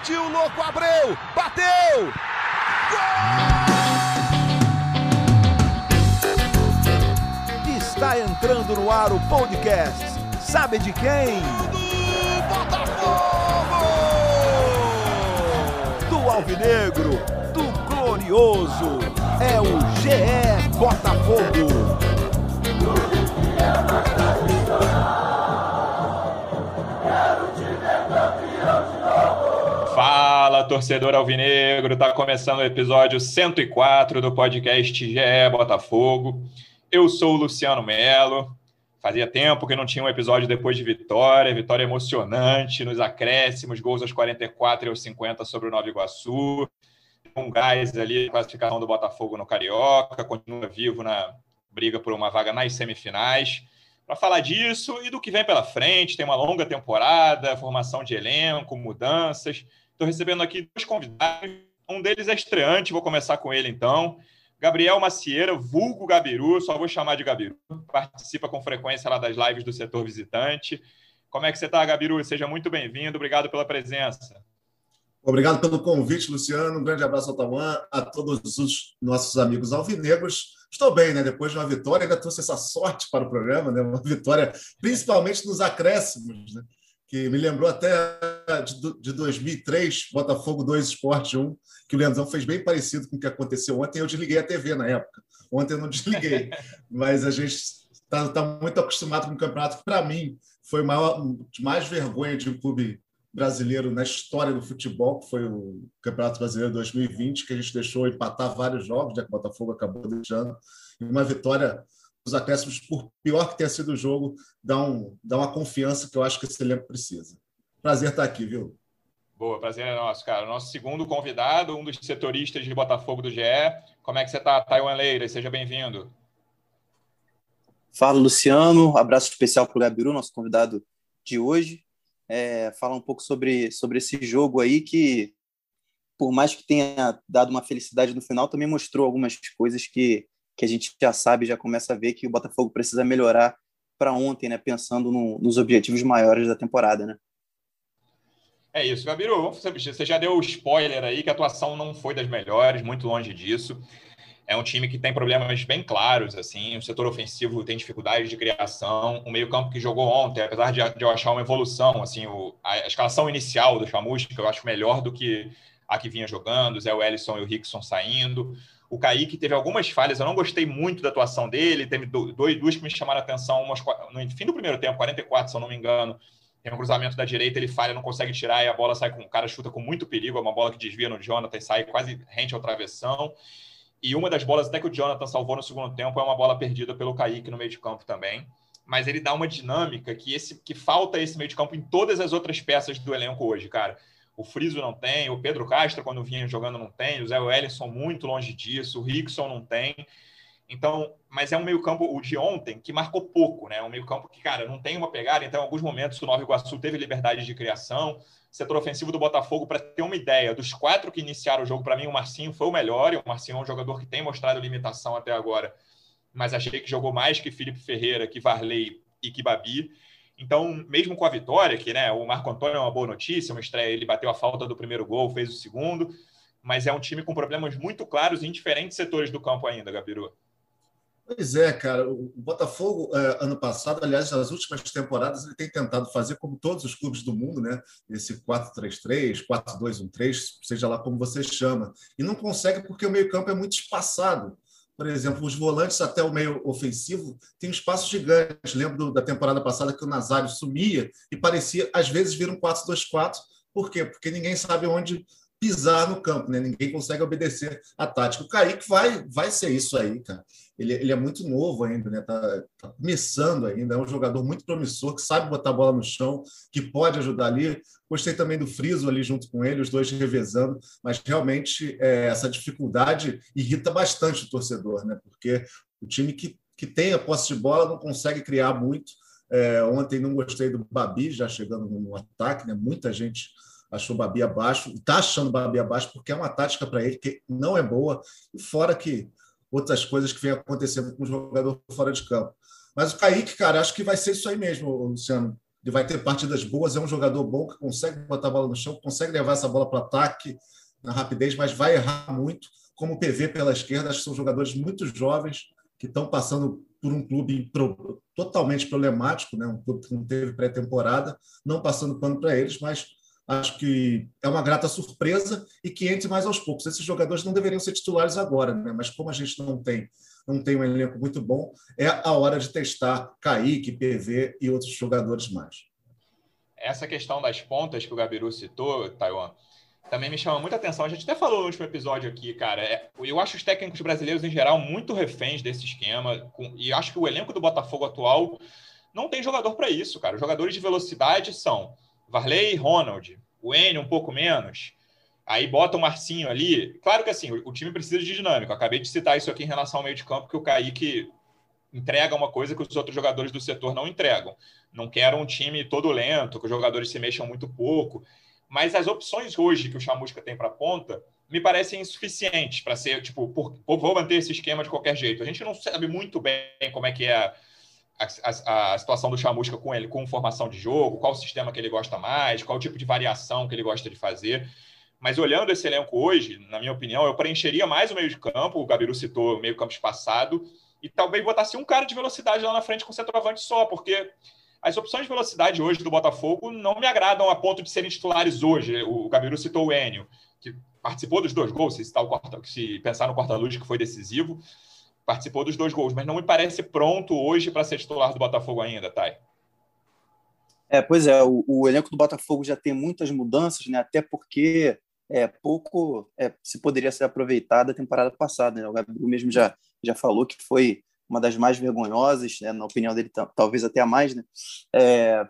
Partiu, louco, Abreu! Bateu! Gol! Está entrando no ar o podcast. Sabe de quem? Do Botafogo! Do Alvinegro, do Glorioso. É o GE Botafogo. Torcedor alvinegro! Tá começando o episódio 104 do podcast GE Botafogo. Eu sou o Luciano Melo. Fazia tempo que não tinha um episódio depois de vitória, vitória emocionante nos acréscimos, gols aos 44 e aos 50 sobre o Nova Iguaçu. Um gás ali, classificação do Botafogo no Carioca, continua vivo na briga por uma vaga nas semifinais para falar disso e do que vem pela frente. Tem uma longa temporada, formação de elenco, mudanças. Estou recebendo aqui dois convidados. Um deles é estreante, vou começar com ele então. Gabriel Macieira, vulgo Gabiru, só vou chamar de Gabiru. Participa com frequência lá das lives do setor visitante. Como é que você está, Gabiru? Seja muito bem-vindo. Obrigado pela presença. Obrigado pelo convite, Luciano. Um grande abraço ao Tauan, a todos os nossos amigos alvinegros. Estou bem, né? Depois de uma vitória, ainda trouxe essa sorte para o programa, né? Uma vitória, principalmente nos acréscimos, né? Que me lembrou até de 2003, Botafogo 2, Esporte 1, que o Leandrão fez bem parecido com o que aconteceu ontem. Eu desliguei a TV na época. Ontem eu não desliguei, mas a gente está tá muito acostumado com o campeonato que, para mim, foi maior, mais vergonha de um clube brasileiro na história do futebol, que foi o Campeonato Brasileiro 2020, que a gente deixou empatar vários jogos, já que o Botafogo acabou deixando, e uma vitória dos acréscimos, por pior que tenha sido o jogo, dá, um, dá uma confiança que eu acho que esse elenco precisa. Prazer estar aqui, viu? Boa, prazer é nosso, cara. Nosso segundo convidado, um dos setoristas de Botafogo do GE. Como é que você está, Taiwan Leira? Seja bem-vindo. Fala, Luciano. Abraço especial para o Gabiru, nosso convidado de hoje é, falar um pouco sobre, sobre esse jogo aí que, por mais que tenha dado uma felicidade no final, também mostrou algumas coisas que, que a gente já sabe, já começa a ver que o Botafogo precisa melhorar para ontem, né? Pensando no, nos objetivos maiores da temporada, né? É isso, Gabiru. Você já deu o spoiler aí que a atuação não foi das melhores, muito longe disso. É um time que tem problemas bem claros, assim, o setor ofensivo tem dificuldade de criação, o meio-campo que jogou ontem, apesar de, de, eu achar uma evolução, assim, o, a, a, escalação inicial do Chamusca, eu acho melhor do que a que vinha jogando, o Zé Wellison e o Rickson saindo. O Kaique teve algumas falhas, eu não gostei muito da atuação dele, teve dois, duas que me chamaram a atenção, umas, no fim do primeiro tempo, 44, se eu não me engano, tem um cruzamento da direita, ele falha, não consegue tirar, e a bola sai com o cara chuta com muito perigo, é uma bola que desvia no Jonathan sai quase rente ao travessão. E uma das bolas até que o Jonathan salvou no segundo tempo é uma bola perdida pelo Kaique no meio de campo também. Mas ele dá uma dinâmica que esse que falta esse meio de campo em todas as outras peças do elenco hoje, cara. O Friso não tem, o Pedro Castro, quando vinha jogando, não tem, o Zé Wellison muito longe disso, o Rickson não tem. Então, mas é um meio-campo, o de ontem, que marcou pouco, né? Um meio-campo que, cara, não tem uma pegada. Então, em alguns momentos, o Nova Iguaçu teve liberdade de criação setor ofensivo do Botafogo, para ter uma ideia, dos quatro que iniciaram o jogo, para mim o Marcinho foi o melhor, e o Marcinho é um jogador que tem mostrado limitação até agora, mas achei que jogou mais que Felipe Ferreira, que Varley e que Babi. Então, mesmo com a vitória, que né, o Marco Antônio é uma boa notícia, uma estreia, ele bateu a falta do primeiro gol, fez o segundo, mas é um time com problemas muito claros em diferentes setores do campo ainda, Gabiru. Pois é, cara. O Botafogo, é, ano passado, aliás, nas últimas temporadas, ele tem tentado fazer como todos os clubes do mundo, né? Esse 4-3-3, 4-2-1-3, seja lá como você chama. E não consegue porque o meio-campo é muito espaçado. Por exemplo, os volantes até o meio ofensivo têm um espaço gigante. Lembro da temporada passada que o Nazário sumia e parecia, às vezes, vir um 4-2-4. Por quê? Porque ninguém sabe onde pisar no campo, né? Ninguém consegue obedecer a tática. O Kaique vai, vai ser isso aí, cara. Ele, ele é muito novo ainda, né? Tá, tá, começando ainda, é um jogador muito promissor, que sabe botar a bola no chão, que pode ajudar ali. Gostei também do Friso ali junto com ele, os dois revezando, mas realmente é, essa dificuldade irrita bastante o torcedor, né? Porque o time que, que tem a posse de bola não consegue criar muito. É, ontem não gostei do Babi já chegando no ataque, né? Muita gente achou Babi abaixo, está achando Babi abaixo, porque é uma tática para ele que não é boa, fora que outras coisas que vem acontecendo com o jogador fora de campo. Mas o Kaique, cara, acho que vai ser isso aí mesmo, Luciano. ele vai ter partidas boas, é um jogador bom que consegue botar a bola no chão, consegue levar essa bola para ataque na rapidez, mas vai errar muito, como o PV pela esquerda, acho que são jogadores muito jovens que estão passando por um clube totalmente problemático, né? um clube que não teve pré-temporada, não passando pano para eles, mas acho que é uma grata surpresa e que entre mais aos poucos. Esses jogadores não deveriam ser titulares agora, né? mas como a gente não tem não tem um elenco muito bom, é a hora de testar Kaique, PV e outros jogadores mais. Essa questão das pontas que o Gabiru citou, Taiwan, também me chama muita atenção. A gente até falou no último episódio aqui, cara. É, eu acho os técnicos brasileiros, em geral, muito reféns desse esquema. E acho que o elenco do Botafogo atual não tem jogador para isso, cara. Os jogadores de velocidade são Varley e Ronald. O um pouco menos. Aí bota o Marcinho ali. Claro que assim, o, time precisa de dinâmica. acabei de citar isso aqui em relação ao meio de campo, que o Kaique entrega uma coisa que os outros jogadores do setor não entregam. Não quero um time todo lento, que os jogadores se mexam muito pouco. Mas as opções hoje que o Chamusca tem para ponta me parecem insuficientes para ser, tipo, por, vou manter esse esquema de qualquer jeito. A gente não sabe muito bem como é que é a, a, situação do Chamusca com ele, com formação de jogo, qual sistema que ele gosta mais, qual tipo de variação que ele gosta de fazer. Mas olhando esse elenco hoje, na minha opinião, eu preencheria mais o meio de campo. O Gabiru citou o meio campo espaçado. E talvez botasse um cara de velocidade lá na frente com centroavante só, porque as opções de velocidade hoje do Botafogo não me agradam a ponto de serem titulares hoje. O Gabiru citou o Enio, que participou dos dois gols, se, o se pensar no corta-luz que foi decisivo, participou dos dois gols, mas não me parece pronto hoje para ser titular do Botafogo ainda, Thay. É, pois é, o, o, elenco do Botafogo já tem muitas mudanças, né? Até porque é pouco é, se poderia ser aproveitado a temporada passada. Né? O Gabriel mesmo já, já falou que foi uma das mais vergonhosas, né, na opinião dele, talvez até a mais, né? É,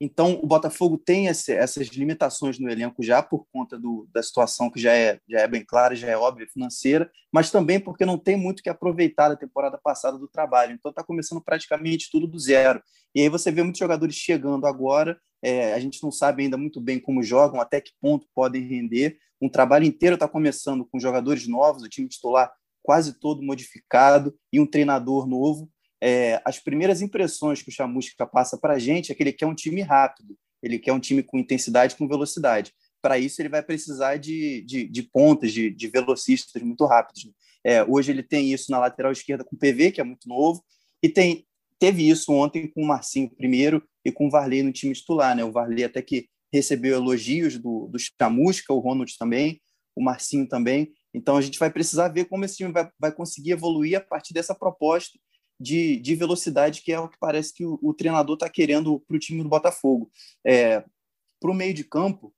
então, o Botafogo tem esse, essas limitações no elenco já por conta do, da situação que já é, já é bem clara, já é óbvia financeira, mas também porque não tem muito que aproveitar da temporada passada do trabalho. Então, está começando praticamente tudo do zero. E aí você vê muitos jogadores chegando agora, é, a gente não sabe ainda muito bem como jogam, até que ponto podem render. Um trabalho inteiro está começando com jogadores novos, o time titular quase todo modificado e um treinador novo. É, as primeiras impressões que o Chamusca passa para a gente é que ele quer um time rápido, ele quer um time com intensidade, com velocidade. Para isso, ele vai precisar de, de, de pontas, de, de, velocistas muito rápidos. Né? É, hoje ele tem isso na lateral esquerda com o PV, que é muito novo, e tem, teve isso ontem com o Marcinho primeiro e com o Varley no time titular. Né? O Varley até que recebeu elogios do, do Chamusca, o Ronald também, o Marcinho também. Então, a gente vai precisar ver como esse time vai, vai conseguir evoluir a partir dessa proposta de, de velocidade, que é o que parece que o, o treinador está querendo para o time do Botafogo. É, para o meio de campo,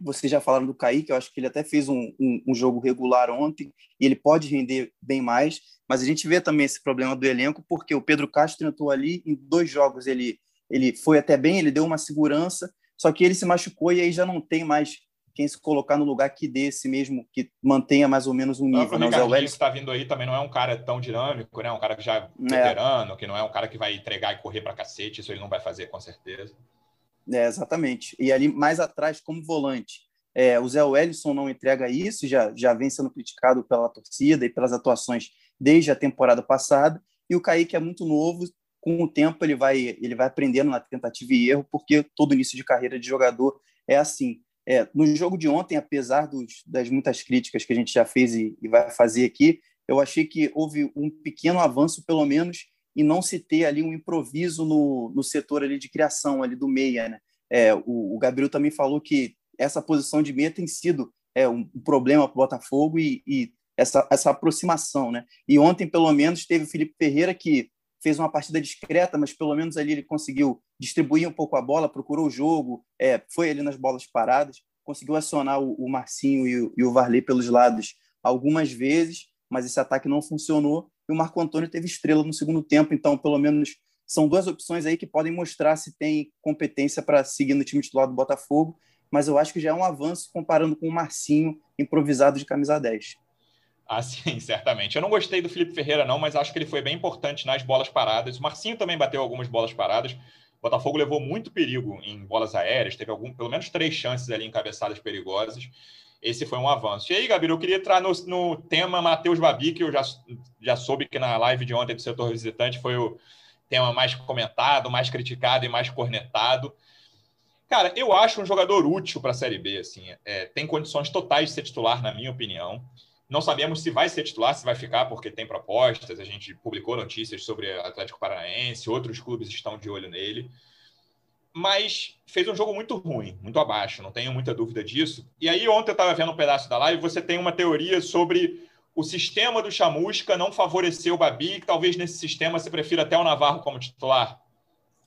vocês já falaram do Kaique, eu acho que ele até fez um, um, um, jogo regular ontem e ele pode render bem mais, mas a gente vê também esse problema do elenco, porque o Pedro Castro tentou ali, em dois jogos ele, ele foi até bem, ele deu uma segurança, só que ele se machucou e aí já não tem mais quem se colocar no lugar que desse mesmo, que mantenha mais ou menos um nível. Né? O Ricardinho que está vindo aí também não é um cara tão dinâmico, né? Um cara que já é veterano, é. que não é um cara que vai entregar e correr para cacete, isso ele não vai fazer com certeza. É, exatamente. E ali mais atrás, como volante, é, o Zé Wellison não entrega isso, já, já vem sendo criticado pela torcida e pelas atuações desde a temporada passada. E o Kaique é muito novo, com o tempo ele vai, ele vai aprendendo na tentativa e erro, porque todo início de carreira de jogador é assim. É, no jogo de ontem, apesar dos, das muitas críticas que a gente já fez e, e, vai fazer aqui, eu achei que houve um pequeno avanço, pelo menos, em não se ter ali um improviso no, no setor ali de criação, ali do meia. Né? É, o, o, Gabriel também falou que essa posição de meia tem sido é, um, um problema para o Botafogo e, e essa, essa aproximação. Né? E ontem, pelo menos, teve o Felipe Ferreira que fez uma partida discreta, mas pelo menos ali ele conseguiu distribuir um pouco a bola, procurou o jogo, é, foi ali nas bolas paradas, conseguiu acionar o, o Marcinho e o, e o Varley pelos lados algumas vezes, mas esse ataque não funcionou e o Marco Antônio teve estrela no segundo tempo, então pelo menos são duas opções aí que podem mostrar se tem competência para seguir no time titular do Botafogo, mas eu acho que já é um avanço comparando com o Marcinho improvisado de camisa 10. Ah, sim, certamente. Eu não gostei do Felipe Ferreira, não, mas acho que ele foi bem importante nas bolas paradas. O Marcinho também bateu algumas bolas paradas. O Botafogo levou muito perigo em bolas aéreas, teve algum, pelo menos três chances ali em cabeçadas perigosas. Esse foi um avanço. E aí, Gabriel, eu queria entrar no, no tema Matheus Babi, que eu já, já soube que na live de ontem do setor visitante foi o tema mais comentado, mais criticado e mais cornetado. Cara, eu acho um jogador útil para a Série B. Assim, é, tem condições totais de ser titular, na minha opinião. Não sabemos se vai ser titular, se vai ficar, porque tem propostas. A gente publicou notícias sobre Atlético Paranaense, outros clubes estão de olho nele. Mas fez um jogo muito ruim, muito abaixo, não tenho muita dúvida disso. E aí, ontem eu estava vendo um pedaço da live, você tem uma teoria sobre o sistema do Chamusca não favoreceu o Babi, que talvez nesse sistema você prefira até o Navarro como titular.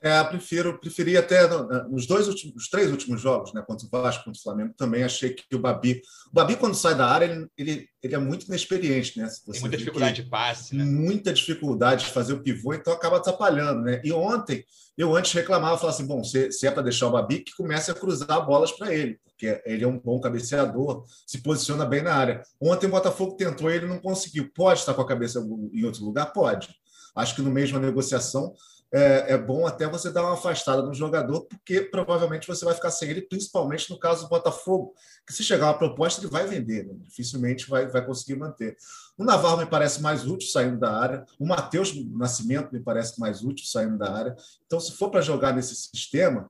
É, prefiro, preferi até nos dois últimos, os três últimos jogos, né, contra o Vasco, contra o Flamengo, também achei que o Babi, o Babi quando sai da área, ele, ele, ele é muito inexperiente, né? Tem muita dificuldade de passe, né? Muita dificuldade de fazer o pivô, então acaba atrapalhando, né? E ontem eu antes reclamava, falava assim, bom, se, se é para deixar o Babi, que comece a cruzar bolas para ele, porque ele é um bom cabeceador, se posiciona bem na área. Ontem o Botafogo tentou, ele não conseguiu. Pode estar com a cabeça em outro lugar, pode. Acho que no mesmo negociação é, é, bom até você dar uma afastada no jogador, porque provavelmente você vai ficar sem ele, principalmente no caso do Botafogo, que se chegar uma proposta, ele vai vender, né? dificilmente vai, vai conseguir manter. O Navarro me parece mais útil saindo da área, o Matheus Nascimento me parece mais útil saindo da área. Então, se for para jogar nesse sistema,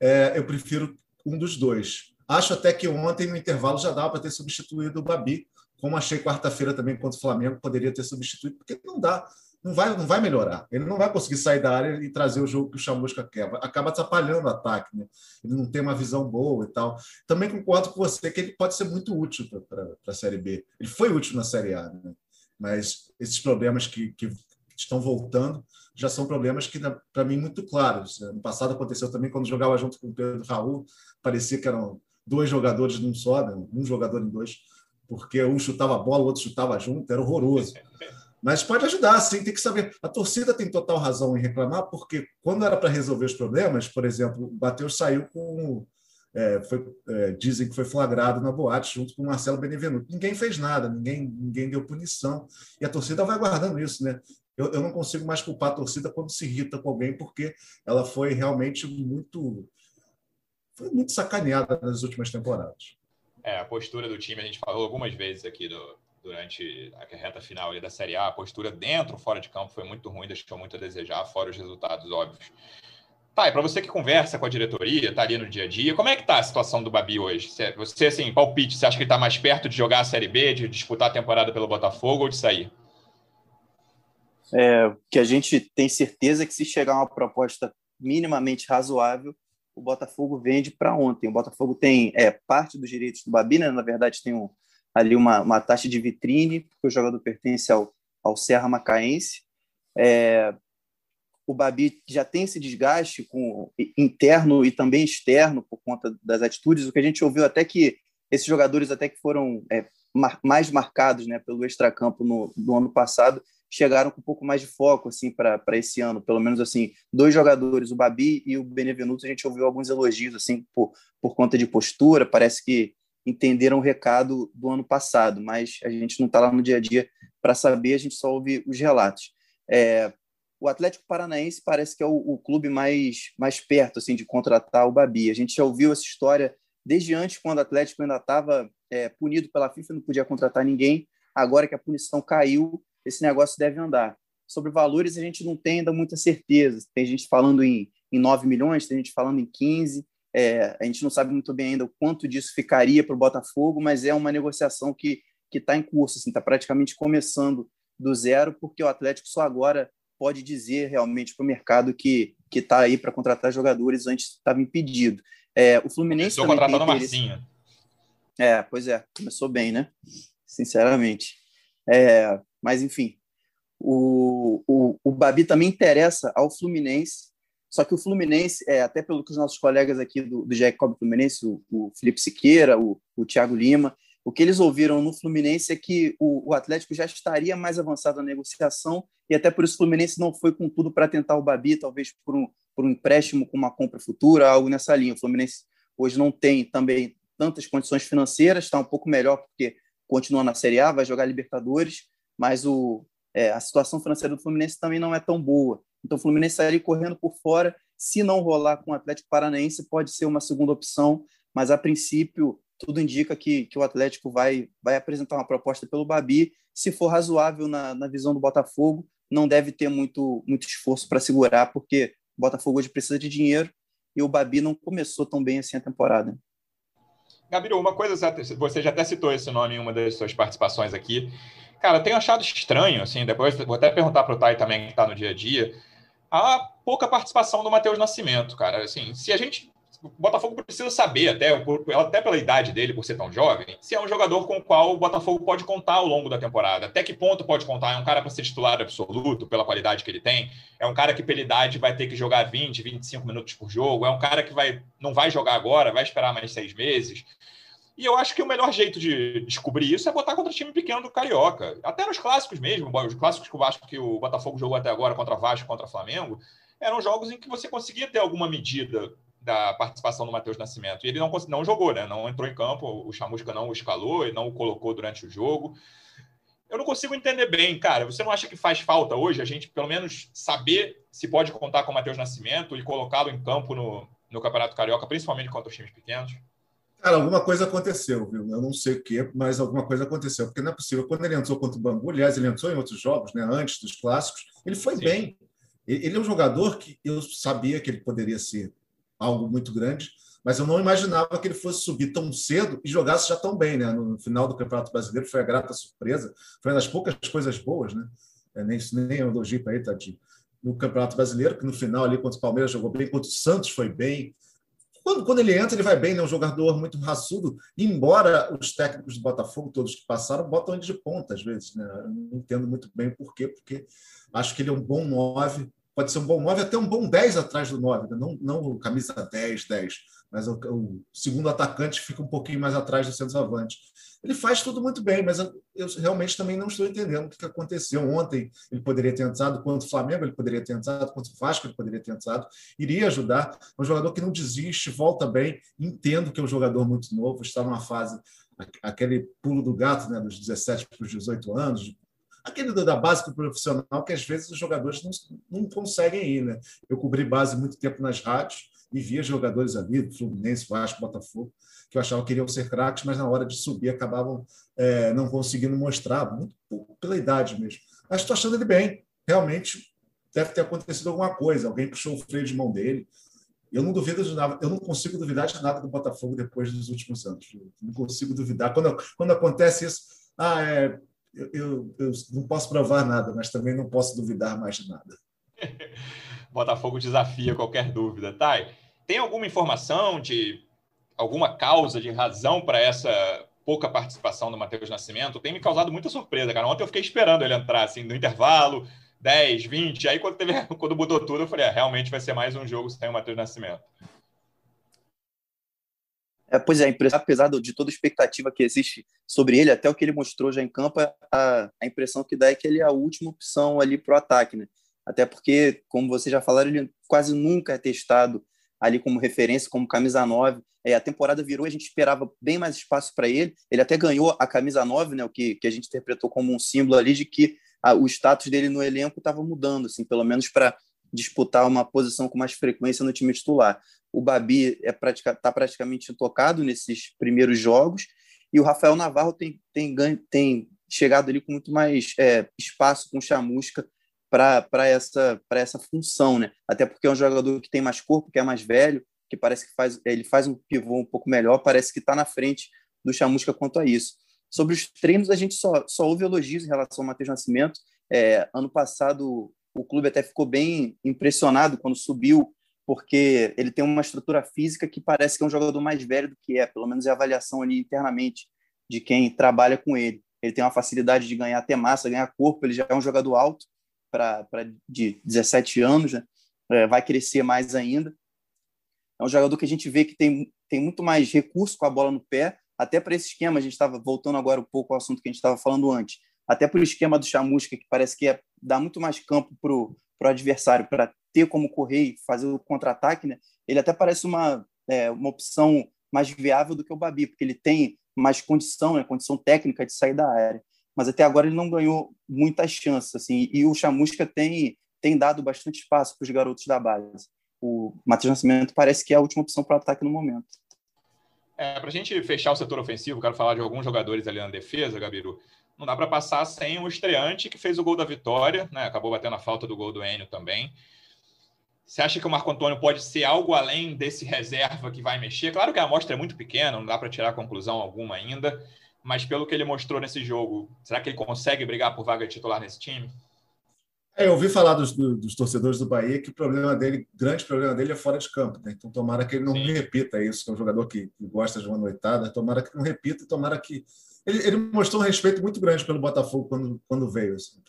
é, eu prefiro um dos dois. Acho até que ontem, no intervalo, já dava para ter substituído o Babi, como achei quarta-feira também contra o Flamengo, poderia ter substituído, porque não dá não vai, não vai melhorar. Ele não vai conseguir sair da área e trazer o jogo que o Chamusca quer. Acaba atrapalhando o ataque. Né? Ele não tem uma visão boa e tal. Também concordo com você que ele pode ser muito útil para a Série B. Ele foi útil na Série A, né? mas esses problemas que, que estão voltando já são problemas que, para mim, muito claros. No passado aconteceu também quando jogava junto com o Pedro Raul, parecia que eram dois jogadores num só, né? um jogador em dois, porque um chutava a bola, o outro chutava junto, era horroroso. Mas pode ajudar, sim, tem que saber. A torcida tem total razão em reclamar, porque quando era para resolver os problemas, por exemplo, o Matheus saiu com. É, foi, é, dizem que foi flagrado na boate junto com o Marcelo Benevenuto. Ninguém fez nada, ninguém, ninguém deu punição. E a torcida vai guardando isso, né? Eu, eu não consigo mais culpar a torcida quando se irrita com alguém, porque ela foi realmente muito. Foi muito sacaneada nas últimas temporadas. É, a postura do time, a gente falou algumas vezes aqui do, durante a reta final da Série A. A postura dentro, fora de campo foi muito ruim, deixou muito a desejar, fora os resultados óbvios. Tá, e para você que conversa com a diretoria, tá ali no dia a dia, como é que tá a situação do Babi hoje? Você, assim, palpite, você acha que ele tá mais perto de jogar a Série B, de disputar a temporada pelo Botafogo ou de sair? É, que a gente tem certeza que se chegar uma proposta minimamente razoável, o Botafogo vende para ontem. O Botafogo tem é, parte dos direitos do Babi, né? na verdade tem um, ali uma, uma taxa de vitrine, porque o jogador pertence ao, ao Serra Macaense. É, o Babi já tem esse desgaste com interno e também externo por conta das atitudes. O que a gente ouviu até que esses jogadores até que foram é, mar, mais marcados né, pelo extracampo no, no ano passado chegaram com um pouco mais de foco assim para esse ano, pelo menos assim, dois jogadores, o Babi e o Benevenuto, a gente ouviu alguns elogios assim por, por conta de postura, parece que entenderam o recado do ano passado, mas a gente não está lá no dia a dia para saber, a gente só ouve os relatos. É, o Atlético Paranaense parece que é o, o, clube mais, mais perto assim de contratar o Babi. A gente já ouviu essa história desde antes, quando o Atlético ainda estava é, punido pela FIFA, não podia contratar ninguém. Agora que a punição caiu, esse negócio deve andar. Sobre valores, a gente não tem ainda muita certeza. Tem gente falando em, em 9 milhões, tem gente falando em 15. É, a gente não sabe muito bem ainda o quanto disso ficaria para o Botafogo, mas é uma negociação que está em curso, está assim, tá praticamente começando do zero, porque o Atlético só agora pode dizer realmente para o mercado que está aí para contratar jogadores, antes estava impedido. É, o Fluminense. Estou contratando Marcinho. É, pois é, começou bem, né? Sinceramente. É, mas, enfim, o, o, o Babi também interessa ao Fluminense só que o Fluminense, é, até pelo que os nossos colegas aqui do, do Fluminense, o, o Felipe Siqueira, o, o Thiago Lima, o que eles ouviram no Fluminense é que o, o, Atlético já estaria mais avançado na negociação e até por isso o Fluminense não foi com tudo para tentar o Babi, talvez por um, por um empréstimo com uma compra futura, algo nessa linha. O Fluminense hoje não tem também tantas condições financeiras, está um pouco melhor porque continua na Série A, vai jogar Libertadores, mas o, é, a situação financeira do Fluminense também não é tão boa. Então, o Fluminense sairia correndo por fora. Se não rolar com o Atlético Paranaense, pode ser uma segunda opção, mas a princípio tudo indica que, que o Atlético vai, vai apresentar uma proposta pelo Babi. Se for razoável na, na visão do Botafogo, não deve ter muito, muito esforço para segurar, porque o Botafogo hoje precisa de dinheiro e o Babi não começou tão bem assim a temporada. Gabiru, uma coisa, você já até citou esse nome em uma das suas participações aqui. Cara, eu tenho achado estranho, assim, depois vou até perguntar para o Tai também, que está no dia a dia, a pouca participação do Matheus Nascimento, cara. Assim, se a gente o Botafogo precisa saber, até, até pela idade dele, por ser tão jovem, se é um jogador com o qual o Botafogo pode contar ao longo da temporada. Até que ponto pode contar? É um cara para ser titular absoluto, pela qualidade que ele tem? É um cara que, pela idade, vai ter que jogar 20, 25 minutos por jogo? É um cara que vai, não vai jogar agora, vai esperar mais seis meses? E eu acho que o melhor jeito de descobrir isso é botar contra time pequeno do Carioca. Até nos clássicos mesmo, os clássicos que o Vasco que o Botafogo jogou até agora contra Vasco, contra Flamengo, eram jogos em que você conseguia ter alguma medida da participação do Matheus Nascimento. E ele não, não jogou, né? Não entrou em campo, o Chamusca não o escalou, ele não o colocou durante o jogo. Eu não consigo entender bem, cara. Você não acha que faz falta hoje a gente, pelo menos, saber se pode contar com o Matheus Nascimento e colocá-lo em campo no, no Campeonato Carioca, principalmente contra os times pequenos? Cara, alguma coisa aconteceu, viu? Eu não sei o que, mas alguma coisa aconteceu, porque não é possível. Quando ele entrou contra o Bangu, aliás, ele entrou em outros jogos, né? Antes dos clássicos, ele foi Sim. bem. Ele é um jogador que eu sabia que ele poderia ser algo muito grande, mas eu não imaginava que ele fosse subir tão cedo e jogasse já tão bem, né? No final do Campeonato Brasileiro foi a grata surpresa, foi uma das poucas coisas boas, né? É, nem, nem elogio para ele, tadinho. No Campeonato Brasileiro, que no final ali contra o Palmeiras jogou bem, contra o Santos foi bem. Quando, quando ele entra, ele vai bem, né? Um jogador muito raçudo, embora os técnicos do Botafogo, todos que passaram, botam ele de ponta às vezes, né? Eu não entendo muito bem o porquê, porque acho que ele é um bom nove, pode ser um bom 9, até um bom 10 atrás do 9, né? não, não camisa 10, 10, mas o, o, segundo atacante fica um pouquinho mais atrás do centroavante. Ele faz tudo muito bem, mas eu, eu, realmente também não estou entendendo o que aconteceu. Ontem ele poderia ter entrado, contra o Flamengo ele poderia ter entrado, contra o Vasco ele poderia ter entrado, iria ajudar. É um jogador que não desiste, volta bem, entendo que é um jogador muito novo, está numa fase aquele pulo do gato, né, dos 17 para os 18 anos, aquele da base profissional que às vezes os jogadores não, não conseguem ir. Né? Eu cobri base muito tempo nas rádios e via jogadores ali, Fluminense, Vasco, Botafogo, que eu achava que queriam ser craques, mas na hora de subir acabavam é, não conseguindo mostrar, muito pouco pela idade mesmo. Mas estou achando ele bem, realmente deve ter acontecido alguma coisa, alguém puxou o freio de mão dele. Eu não duvido de nada, eu não consigo duvidar de nada do Botafogo depois dos últimos anos. Eu não consigo duvidar. Quando, quando acontece isso, ah, é, eu, eu, eu, não posso provar nada, mas também não posso duvidar mais de nada. Botafogo desafia qualquer dúvida. Thay, tem alguma informação de alguma causa, de razão para essa pouca participação do Matheus Nascimento? Tem me causado muita surpresa, cara. Ontem eu fiquei esperando ele entrar, assim, no intervalo, 10, 20. Aí quando, teve, quando mudou tudo, eu falei, é, realmente vai ser mais um jogo sem o Matheus Nascimento. É, pois é, apesar de toda a expectativa que existe sobre ele, até o que ele mostrou já em campo, a, a impressão que dá é que ele é a última opção ali para o ataque, né? Até porque, como vocês já falaram, ele quase nunca é testado ali como referência, como camisa 9. É, a temporada virou, a gente esperava bem mais espaço para ele. Ele até ganhou a camisa 9, né, o que, que a gente interpretou como um símbolo ali de que a, o status dele no elenco estava mudando, assim, pelo menos para disputar uma posição com mais frequência no time titular. O Babi é pratica, tá praticamente intocado nesses primeiros jogos e o Rafael Navarro tem, tem, tem chegado ali com muito mais é, espaço com chamusca para essa, essa função, né? Até porque é um jogador que tem mais corpo, que é mais velho, que parece que faz, ele faz um pivô um pouco melhor, parece que está na frente do chamusca quanto a isso. Sobre os treinos, a gente só, só ouve elogios em relação ao Matheus Nascimento. É, ano passado, o clube até ficou bem impressionado quando subiu, porque ele tem uma estrutura física que parece que é um jogador mais velho do que é, pelo menos é a avaliação ali internamente de quem trabalha com ele. Ele tem uma facilidade de ganhar até massa, ganhar corpo, ele já é um jogador alto para de 17 anos, né? é, vai crescer mais ainda. É um jogador que a gente vê que tem, tem muito mais recurso com a bola no pé, até para esse esquema, a gente estava voltando agora um pouco ao assunto que a gente estava falando antes, até para o esquema do Chamusca, que parece que é, dá muito mais campo para o adversário, para ter como correr e fazer o contra-ataque, né? ele até parece uma, é, uma opção mais viável do que o Babi, porque ele tem mais condição, né? condição técnica de sair da área. Mas até agora ele não ganhou muitas chances, assim, e o Chamusca tem, tem dado bastante espaço para os garotos da base. O Matheus Nascimento parece que é a última opção para o ataque no momento. É, para a gente fechar o setor ofensivo, quero falar de alguns jogadores ali na defesa, Gabiru. Não dá para passar sem o estreante que fez o gol da vitória, né? Acabou batendo a falta do gol do Enio também. Você acha que o Marco Antônio pode ser algo além desse reserva que vai mexer? Claro que a amostra é muito pequena, não dá para tirar conclusão alguma ainda, mas pelo que ele mostrou nesse jogo, será que ele consegue brigar por vaga titular nesse time? É, eu ouvi falar dos, dos, torcedores do Bahia que o problema dele, grande problema dele é fora de campo. Né? Então, tomara que ele não Sim. repita isso, que é um jogador que, que, gosta de uma noitada. Tomara que não repita e tomara que. Ele, ele, mostrou um respeito muito grande pelo Botafogo quando, quando veio. Assim,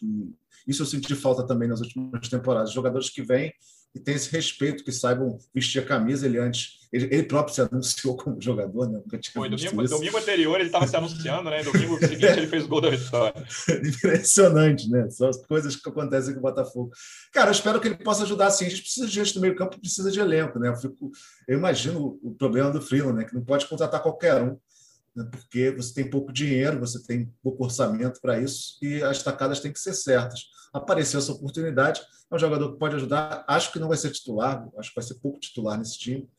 isso eu senti falta também nas últimas temporadas. Jogadores que vêm e tem esse respeito, que saibam vestir a camisa. Ele antes, ele, ele próprio se anunciou como jogador, né? Nunca tinha Foi, domingo, domingo, anterior ele estava se anunciando, né? Domingo seguinte ele fez o gol da vitória. Impressionante, né? São as coisas que acontecem com o Botafogo. Cara, eu espero que ele possa ajudar sim. A gente precisa de gente no meio campo, precisa de elenco, né? Eu, fico, eu imagino o problema do Freeland, né? Que não pode contratar qualquer um né? porque você tem pouco dinheiro, você tem pouco orçamento para isso e as tacadas têm que ser certas. Apareceu essa oportunidade, é um jogador que pode ajudar. Acho que não vai ser titular, acho que vai ser pouco titular nesse time.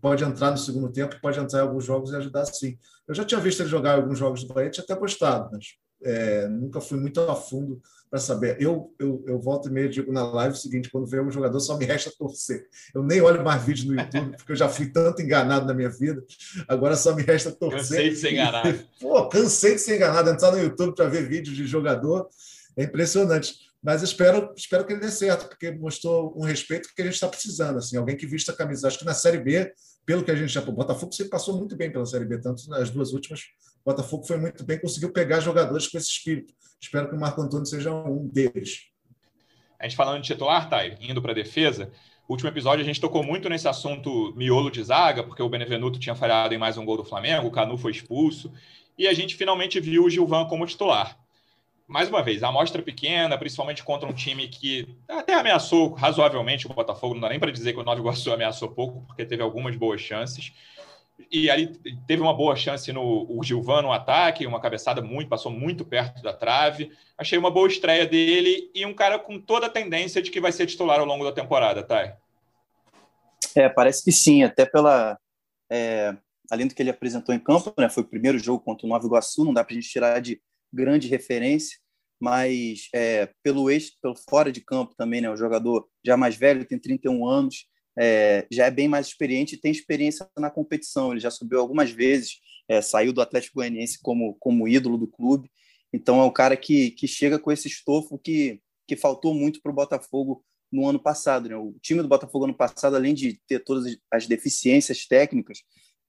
Pode entrar no segundo tempo, pode entrar em alguns jogos e ajudar sim. Eu já tinha visto ele jogar alguns jogos do Bahia, tinha até gostado, mas é, nunca fui muito a fundo para saber. Eu, eu, eu volto e meio digo na live o seguinte: quando vem um jogador, só me resta torcer. Eu nem olho mais vídeos no YouTube, porque eu já fui tanto enganado na minha vida, agora só me resta torcer. Cansei de ser enganado. Pô, cansei de ser enganado. Entrar no YouTube para ver vídeos de jogador é impressionante. Mas espero, espero que ele dê certo, porque mostrou um respeito que a gente está precisando. Assim, alguém que vista a camisa. Acho que na Série B, pelo que a gente já. O Botafogo sempre passou muito bem pela Série B, tanto nas duas últimas. O Botafogo foi muito bem, conseguiu pegar jogadores com esse espírito. Espero que o Marco Antônio seja um deles. A gente falando de titular, Thay, indo para a defesa. Último episódio, a gente tocou muito nesse assunto miolo de zaga, porque o Benevenuto tinha falhado em mais um gol do Flamengo, o Canu foi expulso, e a gente finalmente viu o Gilvan como titular mais uma vez, a amostra pequena, principalmente contra um time que até ameaçou razoavelmente o Botafogo, não dá nem para dizer que o Nova Iguaçu ameaçou pouco, porque teve algumas boas chances. E ali teve uma boa chance no o Gilvan no ataque, uma cabeçada muito, passou muito perto da trave. Achei uma boa estreia dele e um cara com toda a tendência de que vai ser titular ao longo da temporada, Thay. É, parece que sim, até pela. É, além do que ele apresentou em campo, né? Foi o primeiro jogo contra o Nova Iguaçu, não dá para a gente tirar de grande referência, mas é, pelo ex, pelo fora de campo também, né? O jogador já mais velho, tem 31 anos, é, já é bem mais experiente e tem experiência na competição. Ele já subiu algumas vezes, é, saiu do Atlético Goianiense como, como ídolo do clube. Então é um cara que, que chega com esse estofo que, que faltou muito para o Botafogo no ano passado. Né? O time do Botafogo ano passado, além de ter todas as deficiências técnicas,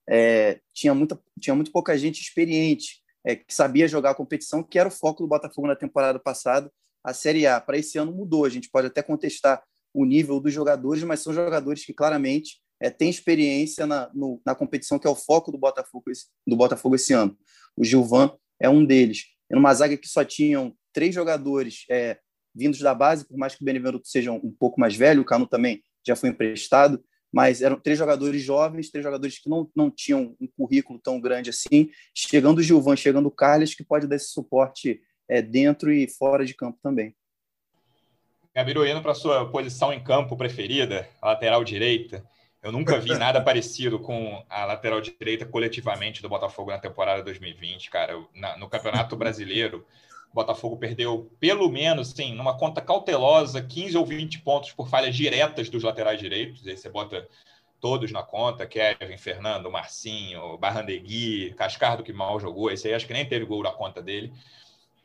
é, tinha, muita, tinha muito pouca gente experiente é, que sabia jogar a competição, que era o foco do Botafogo na temporada passada. A Série A para esse ano mudou. A gente pode até contestar o nível dos jogadores, mas são jogadores que claramente é, têm experiência na, no, na competição, que é o foco do Botafogo, do Botafogo esse ano. O Gilvan é um deles. Em uma zaga que só tinham três jogadores é, vindos da base, por mais que o Benevenuto seja um pouco mais velho, o Cano também já foi emprestado mas eram três jogadores jovens, três jogadores que não, não tinham um currículo tão grande assim, chegando o Gilvan, chegando o Carlos, que pode dar esse suporte é, dentro e fora de campo também. Gabiru, indo para a sua posição em campo preferida, lateral direita, eu nunca vi nada parecido com a lateral direita coletivamente do Botafogo na temporada 2020, cara. Na, no Campeonato Brasileiro, o Botafogo perdeu pelo menos, sim, numa conta cautelosa, 15 ou 20 pontos por falhas diretas dos laterais direitos. Aí você bota todos na conta, Kevin, Fernando, Marcinho, Barrandegui, Cascardo que mal jogou, esse aí acho que nem teve gol na conta dele.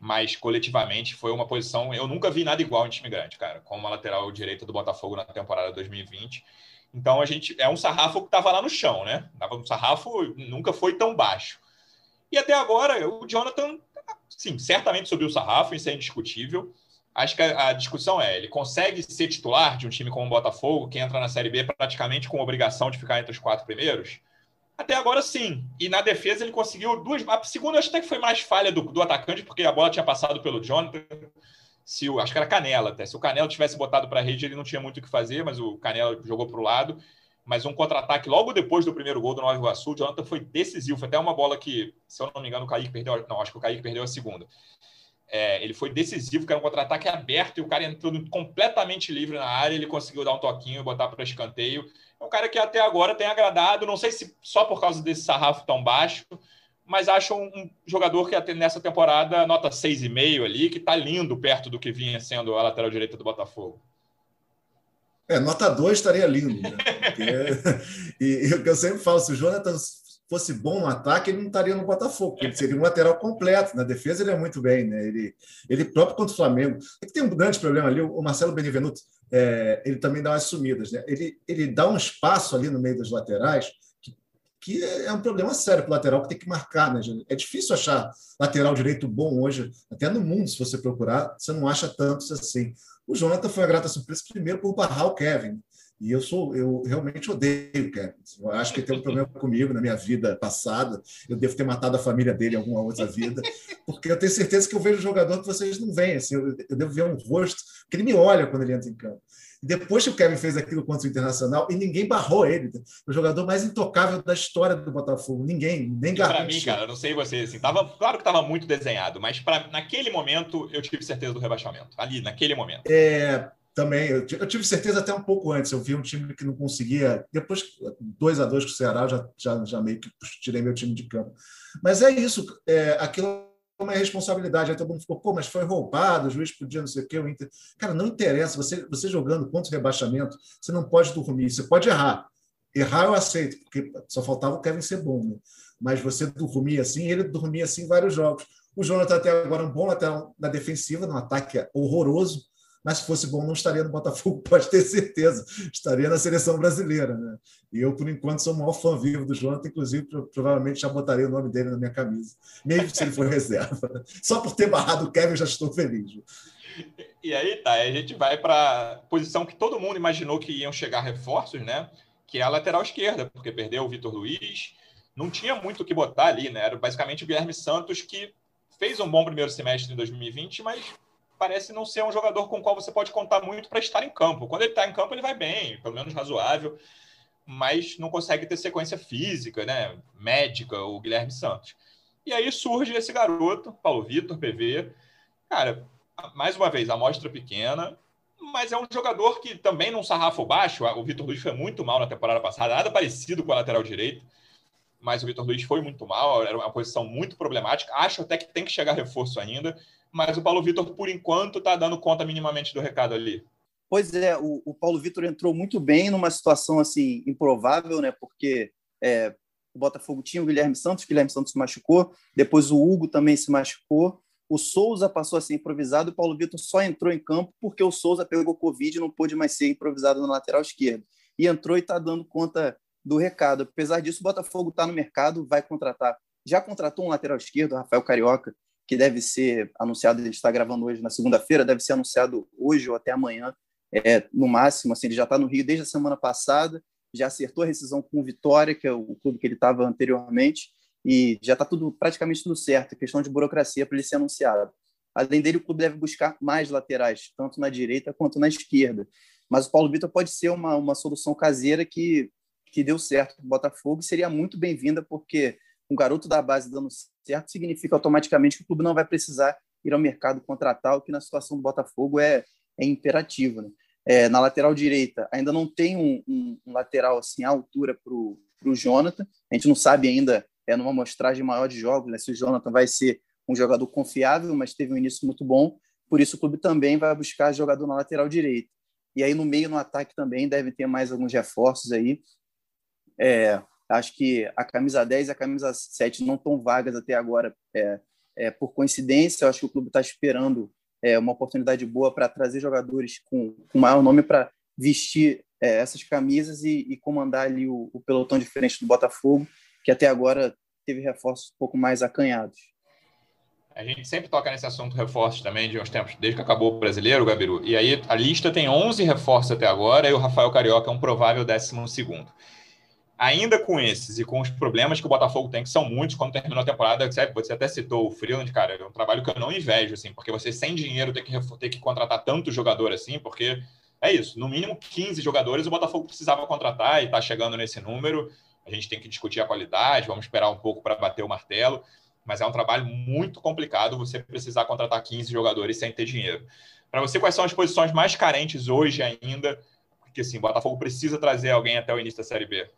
Mas coletivamente foi uma posição. Eu nunca vi nada igual em time grande, cara, como a lateral direita do Botafogo na temporada 2020. Então a gente é um sarrafo que estava lá no chão, né? Um sarrafo nunca foi tão baixo. E até agora o Jonathan sim, certamente subiu o sarrafo, isso é indiscutível. Acho que a, a, discussão é: ele consegue ser titular de um time como o Botafogo, que entra na Série B praticamente com obrigação de ficar entre os quatro primeiros? Até agora, sim. E na defesa, ele conseguiu duas. A segunda, acho até que foi mais falha do, do atacante, porque a bola tinha passado pelo Jonathan. Se o, acho que era Canela até. Se o Canela tivesse botado para a rede, ele não tinha muito o que fazer, mas o Canela jogou para o lado mas um contra-ataque logo depois do primeiro gol do Nova Iguaçu, o Jonathan foi decisivo. Foi até uma bola que, se eu não me engano, o Kaique perdeu. Não, acho que o Kaique perdeu a segunda. É, ele foi decisivo, que era um contra-ataque aberto e o cara entrou completamente livre na área. Ele conseguiu dar um toquinho e botar para escanteio. É um cara que até agora tem agradado, não sei se só por causa desse sarrafo tão baixo, mas acho um, jogador que nessa temporada nota 6,5 ali, que está lindo perto do que vinha sendo a lateral direita do Botafogo. É, nota 2 estaria lindo. Né? Porque, e, e, o que eu sempre falo, se o Jonathan fosse bom no ataque, ele não estaria no Botafogo, ele seria um lateral completo. Na defesa, ele é muito bem, né? Ele, ele próprio contra o Flamengo. É que tem um grande problema ali, o Marcelo Benevenuto, é, ele também dá umas sumidas, né? Ele, ele dá um espaço ali no meio das laterais que é um problema sério para o lateral que tem que marcar. Né? É difícil achar lateral direito bom hoje, até no mundo, se você procurar, você não acha tantos assim. O Jonathan foi a grata surpresa primeiro por barrar o Kevin. E eu sou, eu realmente odeio o Kevin. Eu acho que ele tem um problema comigo na minha vida passada. Eu devo ter matado a família dele em alguma outra vida, porque eu tenho certeza que eu vejo um jogador que vocês não veem. Assim, eu, eu devo ver um rosto, porque ele me olha quando ele entra em campo. Depois que o Kevin fez aquilo contra o Internacional, e ninguém barrou ele. O jogador mais intocável da história do Botafogo. Ninguém, nem Para mim, cara, eu não sei você, assim, tava, claro que estava muito desenhado, mas pra, naquele momento eu tive certeza do rebaixamento. Ali, naquele momento. É, também, eu, eu tive certeza até um pouco antes. Eu vi um time que não conseguia. Depois, 2 a 2 com o Ceará, já, já, já meio que tirei meu time de campo. Mas é isso. É, aquilo uma responsabilidade. Aí todo mundo ficou, pô, mas foi roubado, o juiz podia não sei o quê. O Inter... Cara, não interessa. Você, você jogando contra o rebaixamento, você não pode dormir. Você pode errar. Errar eu aceito, porque só faltava o Kevin ser bom. Né? Mas você dormir assim, ele dormia assim em vários jogos. O Jonathan até agora é um bom lateral na defensiva, no ataque horroroso mas se fosse bom, não estaria no Botafogo, pode ter certeza. Estaria na seleção brasileira. Né? E eu, por enquanto, sou o maior fã vivo do Jonathan, inclusive, provavelmente já botaria o nome dele na minha camisa, mesmo se ele for reserva. Só por ter barrado o Kevin, já estou feliz. E aí, tá, a gente vai para posição que todo mundo imaginou que iam chegar reforços, né? Que é a lateral esquerda, porque perdeu o Vitor Luiz, não tinha muito o que botar ali, né? Era basicamente o Guilherme Santos que fez um bom primeiro semestre em 2020, mas parece não ser um jogador com o qual você pode contar muito para estar em campo. Quando ele está em campo, ele vai bem, pelo menos razoável, mas não consegue ter sequência física, né? médica, o Guilherme Santos. E aí surge esse garoto, Paulo Vitor, PV. Cara, mais uma vez, amostra pequena, mas é um jogador que também não sarrafo baixo. O Vitor Luiz foi muito mal na temporada passada, nada parecido com a lateral direito, mas o Vitor Luiz foi muito mal, era uma posição muito problemática. Acho até que tem que chegar reforço ainda mas o Paulo Vitor, por enquanto, está dando conta minimamente do recado ali. Pois é, o, o Paulo Vitor entrou muito bem numa situação assim improvável, né? Porque é, o Botafogo tinha o Guilherme Santos, o Guilherme Santos se machucou, depois o Hugo também se machucou, o Souza passou a ser improvisado e o Paulo Vitor só entrou em campo porque o Souza pegou Covid e não pôde mais ser improvisado na lateral esquerda. E entrou e está dando conta do recado. Apesar disso, o Botafogo está no mercado, vai contratar. Já contratou um lateral esquerdo, Rafael Carioca, que deve ser anunciado, ele está gravando hoje na segunda-feira, deve ser anunciado hoje ou até amanhã, é, no máximo. Assim, ele já está no Rio desde a semana passada, já acertou a rescisão com o Vitória, que é o clube que ele estava anteriormente, e já está tudo praticamente tudo certo, questão de burocracia para ele ser anunciado. Além dele, o clube deve buscar mais laterais, tanto na direita quanto na esquerda. Mas o Paulo Vitor pode ser uma, uma solução caseira que, que deu certo para o Botafogo e seria muito bem-vinda, porque um garoto da base dando certo significa automaticamente que o clube não vai precisar ir ao mercado contratar, o que na situação do Botafogo é, é imperativo. Né? É, na lateral direita, ainda não tem um, um, um lateral assim à altura para o Jonathan. A gente não sabe ainda, é numa amostragem maior de jogos, né, se o Jonathan vai ser um jogador confiável, mas teve um início muito bom. Por isso, o clube também vai buscar jogador na lateral direita. E aí, no meio, no ataque também, deve ter mais alguns reforços aí. É, Acho que a camisa 10 e a camisa 7 não estão vagas até agora é, é, por coincidência. Eu acho que o clube está esperando é, uma oportunidade boa para trazer jogadores com, com maior nome para vestir é, essas camisas e, e, comandar ali o, o pelotão diferente do Botafogo, que até agora teve reforços um pouco mais acanhados. A gente sempre toca nesse assunto reforços também de uns tempos, desde que acabou o brasileiro, Gabiru. E aí a lista tem 11 reforços até agora e o Rafael Carioca é um provável 12 segundo ainda com esses e com os problemas que o Botafogo tem, que são muitos, quando terminou a temporada, você até citou o Freeland, cara, é um trabalho que eu não invejo, assim, porque você sem dinheiro tem que, ter que contratar tanto jogador assim, porque é isso, no mínimo 15 jogadores o Botafogo precisava contratar e está chegando nesse número. A gente tem que discutir a qualidade, vamos esperar um pouco para bater o martelo. mas é um trabalho muito complicado você precisar contratar 15 jogadores sem ter dinheiro. Para você, quais são as posições mais carentes hoje ainda? Porque assim, o Botafogo precisa trazer alguém até o início da Série B.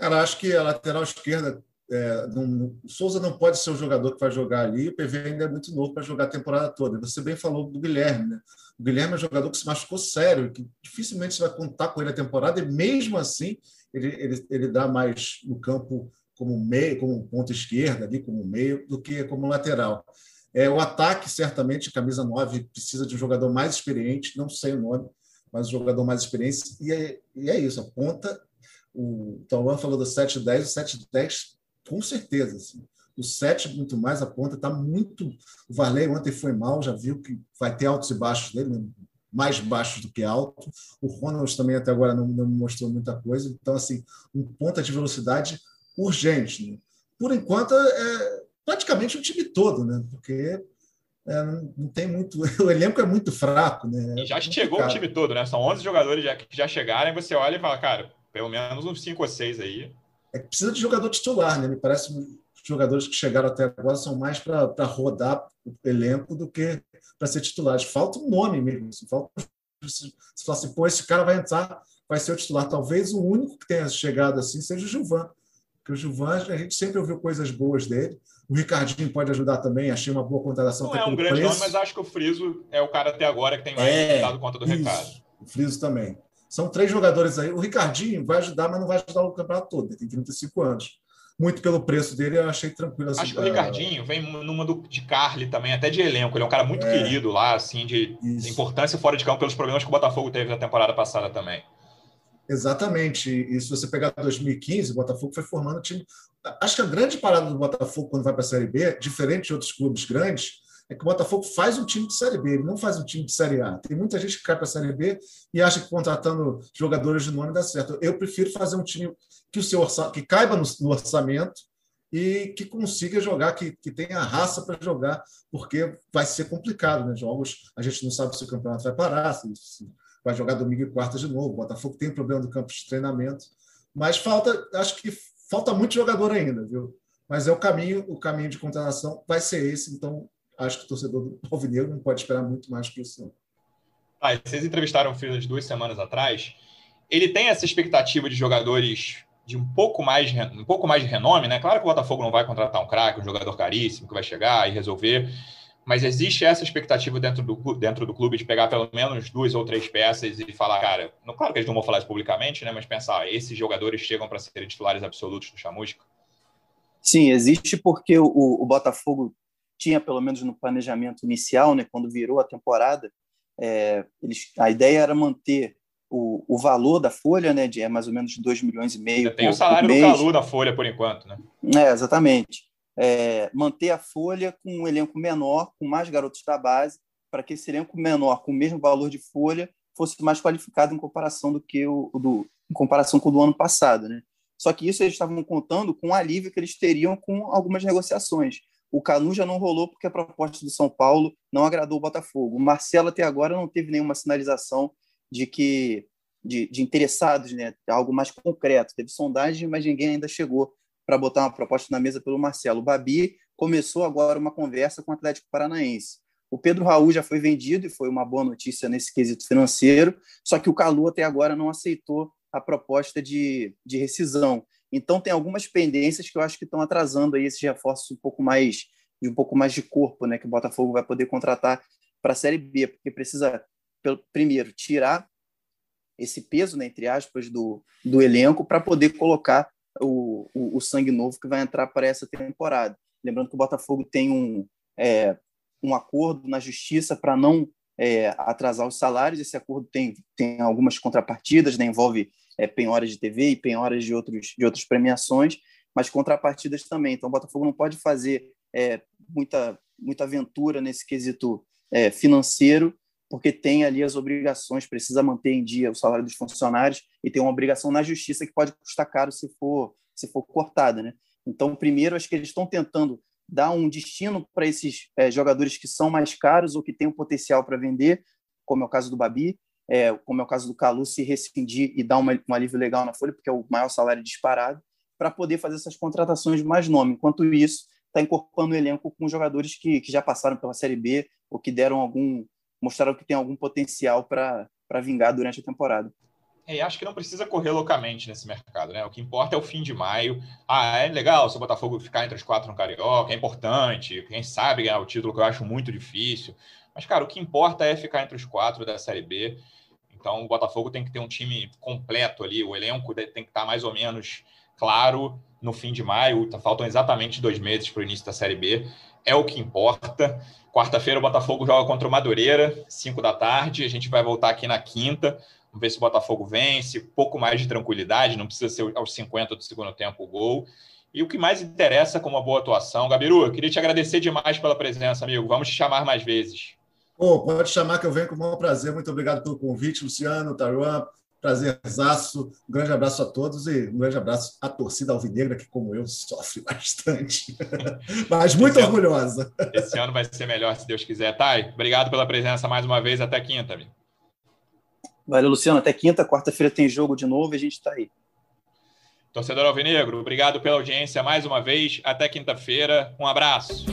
Cara, acho que a lateral esquerda é, não, o Souza não pode ser o jogador que vai jogar ali, o PV ainda é muito novo para jogar a temporada toda. Você bem falou do Guilherme, né? O Guilherme é um jogador que se machucou sério, que dificilmente você vai contar com ele a temporada, e mesmo assim ele, ele, ele dá mais no campo como meio, como ponta esquerda, ali como meio, do que como lateral. É, o ataque, certamente, camisa 9 precisa de um jogador mais experiente, não sei o nome, mas um jogador mais experiente, e é, e é isso, a ponta. O Tauan falou do 7-10, o 7-10 com certeza. Assim. O 7, muito mais, a ponta está muito. O Varley ontem foi mal, já viu que vai ter altos e baixos dele, né? mais baixos do que alto. O Ronald também até agora não, não mostrou muita coisa. Então, assim, um ponta de velocidade urgente. Né? Por enquanto, é praticamente o time todo, né? Porque é, não tem muito. O elenco é muito fraco, né? E já é chegou o time todo, né? São 11 jogadores já, que já chegaram, e você olha e fala, cara, pelo menos uns 5 ou 6 aí é que precisa de jogador titular, né? Me parece que os jogadores que chegaram até agora são mais para rodar o elenco do que para ser titulares. Falta um nome mesmo. Assim, falta se falar assim, pô, esse cara vai entrar, vai ser o titular. Talvez o único que tenha chegado assim seja o Gilvan. Porque o Gilvan, a gente sempre ouviu coisas boas dele. O Ricardinho pode ajudar também, achei uma boa contratação. Não é um grande preço. nome, mas acho que o Friso é o cara até agora que tem mais é, dado conta do isso, recado. O Friso também. São três jogadores aí. O Ricardinho vai ajudar, mas não vai ajudar o campeonato todo. Ele tem 35 anos. Muito pelo preço dele, eu achei tranquilo. Assim, Acho que o Ricardinho vem numa do, de Carly também, até de elenco. Ele é um cara muito é, querido lá, assim, de, de, importância fora de campo pelos problemas que o Botafogo teve na temporada passada também. Exatamente. E se você pegar 2015, o Botafogo foi formando time. Acho que a grande parada do Botafogo quando vai para a Série B, diferente de outros clubes grandes, é que o Botafogo faz um time de Série B, ele não faz um time de Série A. Tem muita gente que cai para a Série B e acha que contratando jogadores de nome dá certo. Eu prefiro fazer um time que o seu orça... que caiba no, no, orçamento e que consiga jogar, que, que tenha raça para jogar, porque vai ser complicado, né? Jogos, a gente não sabe se o campeonato vai parar, se, se vai jogar domingo e quarta de novo. O Botafogo tem problema do campo de treinamento, mas falta, acho que falta muito jogador ainda, viu? Mas é o caminho, o caminho de contratação vai ser esse, então acho que o torcedor do Alvinegro não pode esperar muito mais que isso. Ah, vocês entrevistaram o Freeland duas semanas atrás. Ele tem essa expectativa de jogadores de um pouco mais um pouco mais de renome, né? Claro que o Botafogo não vai contratar um craque, um jogador caríssimo que vai chegar e resolver, mas existe essa expectativa dentro do, dentro do clube de pegar pelo menos duas ou três peças e falar, cara, não, claro que eles não vão falar isso publicamente, né? Mas pensar, esses jogadores chegam para serem titulares absolutos do Chamusca? Sim, existe porque o, o Botafogo tinha pelo menos no planejamento inicial, né, quando virou a temporada, é, eles, a ideia era manter o, o valor da folha, né, de é mais ou menos 2 milhões e meio. Tem o salário do Calu da folha por enquanto, né? É, exatamente. É, manter a folha com um elenco menor, com mais garotos da base, para que esse elenco menor, com o mesmo valor de folha, fosse mais qualificado em comparação do que o do, em comparação com o do ano passado, né? Só que isso eles estavam contando com o alívio que eles teriam com algumas negociações. O Canu já não rolou porque a proposta do São Paulo não agradou o Botafogo. O Marcelo até agora não teve nenhuma sinalização de que de, de interessados, né? Algo mais concreto. Teve sondagem, mas ninguém ainda chegou para botar uma proposta na mesa pelo Marcelo. O Babi começou agora uma conversa com o Atlético Paranaense. O Pedro Raul já foi vendido e foi uma boa notícia nesse quesito financeiro, só que o Calu até agora não aceitou a proposta de, de rescisão. Então tem algumas pendências que eu acho que estão atrasando aí esses reforços um pouco mais de um pouco mais de corpo, né, que o Botafogo vai poder contratar para a Série B, porque precisa primeiro tirar esse peso, né, entre aspas, do, do elenco para poder colocar o, o, o, sangue novo que vai entrar para essa temporada. Lembrando que o Botafogo tem um, é, um acordo na justiça para não é, atrasar os salários. Esse acordo tem, tem algumas contrapartidas, né, envolve é, penhoras de TV e penhoras de, outros, de outras premiações, mas contrapartidas também. Então, o Botafogo não pode fazer é, muita, muita aventura nesse quesito é, financeiro, porque tem ali as obrigações, precisa manter em dia o salário dos funcionários e tem uma obrigação na justiça que pode custar caro se for, se for cortada. Né? Então, primeiro, acho que eles estão tentando dar um destino para esses é, jogadores que são mais caros ou que têm o potencial para vender, como é o caso do Babi, é, como é o caso do Calu, se rescindir e dar uma, um alívio legal na folha, porque é o maior salário disparado, para poder fazer essas contratações de mais nome. Enquanto isso, está incorporando o elenco com jogadores que, que já passaram pela Série B ou que deram algum, mostraram que tem algum potencial para vingar durante a temporada. É, acho que não precisa correr loucamente nesse mercado, né? O que importa é o fim de maio. Ah, é legal se o Botafogo ficar entre os quatro no Carioca, é importante. Quem sabe ganhar o título, que eu acho muito difícil. Mas, cara, o que importa é ficar entre os quatro da Série B. Então, o Botafogo tem que ter um time completo ali. O elenco tem que estar mais ou menos claro no fim de maio. Tá, faltam exatamente dois meses para o início da Série B. É o que importa. Quarta-feira, o Botafogo joga contra o Madureira, 5 da tarde. A gente vai voltar aqui na quinta. Vamos ver se o Botafogo vence. Pouco mais de tranquilidade, não precisa ser aos 50 do segundo tempo o gol. E o que mais interessa como uma boa atuação. Gabiru, eu queria te agradecer demais pela presença, amigo. Vamos te chamar mais vezes. Oh, pode chamar que eu venho com o maior prazer. Muito obrigado pelo convite, Luciano, Taruan. Prazerzaço. Um grande abraço a todos e um grande abraço à torcida alvinegra, que, como eu, sofre bastante. Mas muito esse orgulhosa. Ano, esse ano vai ser melhor, se Deus quiser. Thay, obrigado pela presença mais uma vez. Até quinta, amigo. Valeu, Luciano. Até quinta. Quarta-feira tem jogo de novo e a gente está aí. Torcedor Alvinegro, obrigado pela audiência mais uma vez. Até quinta-feira. Um abraço.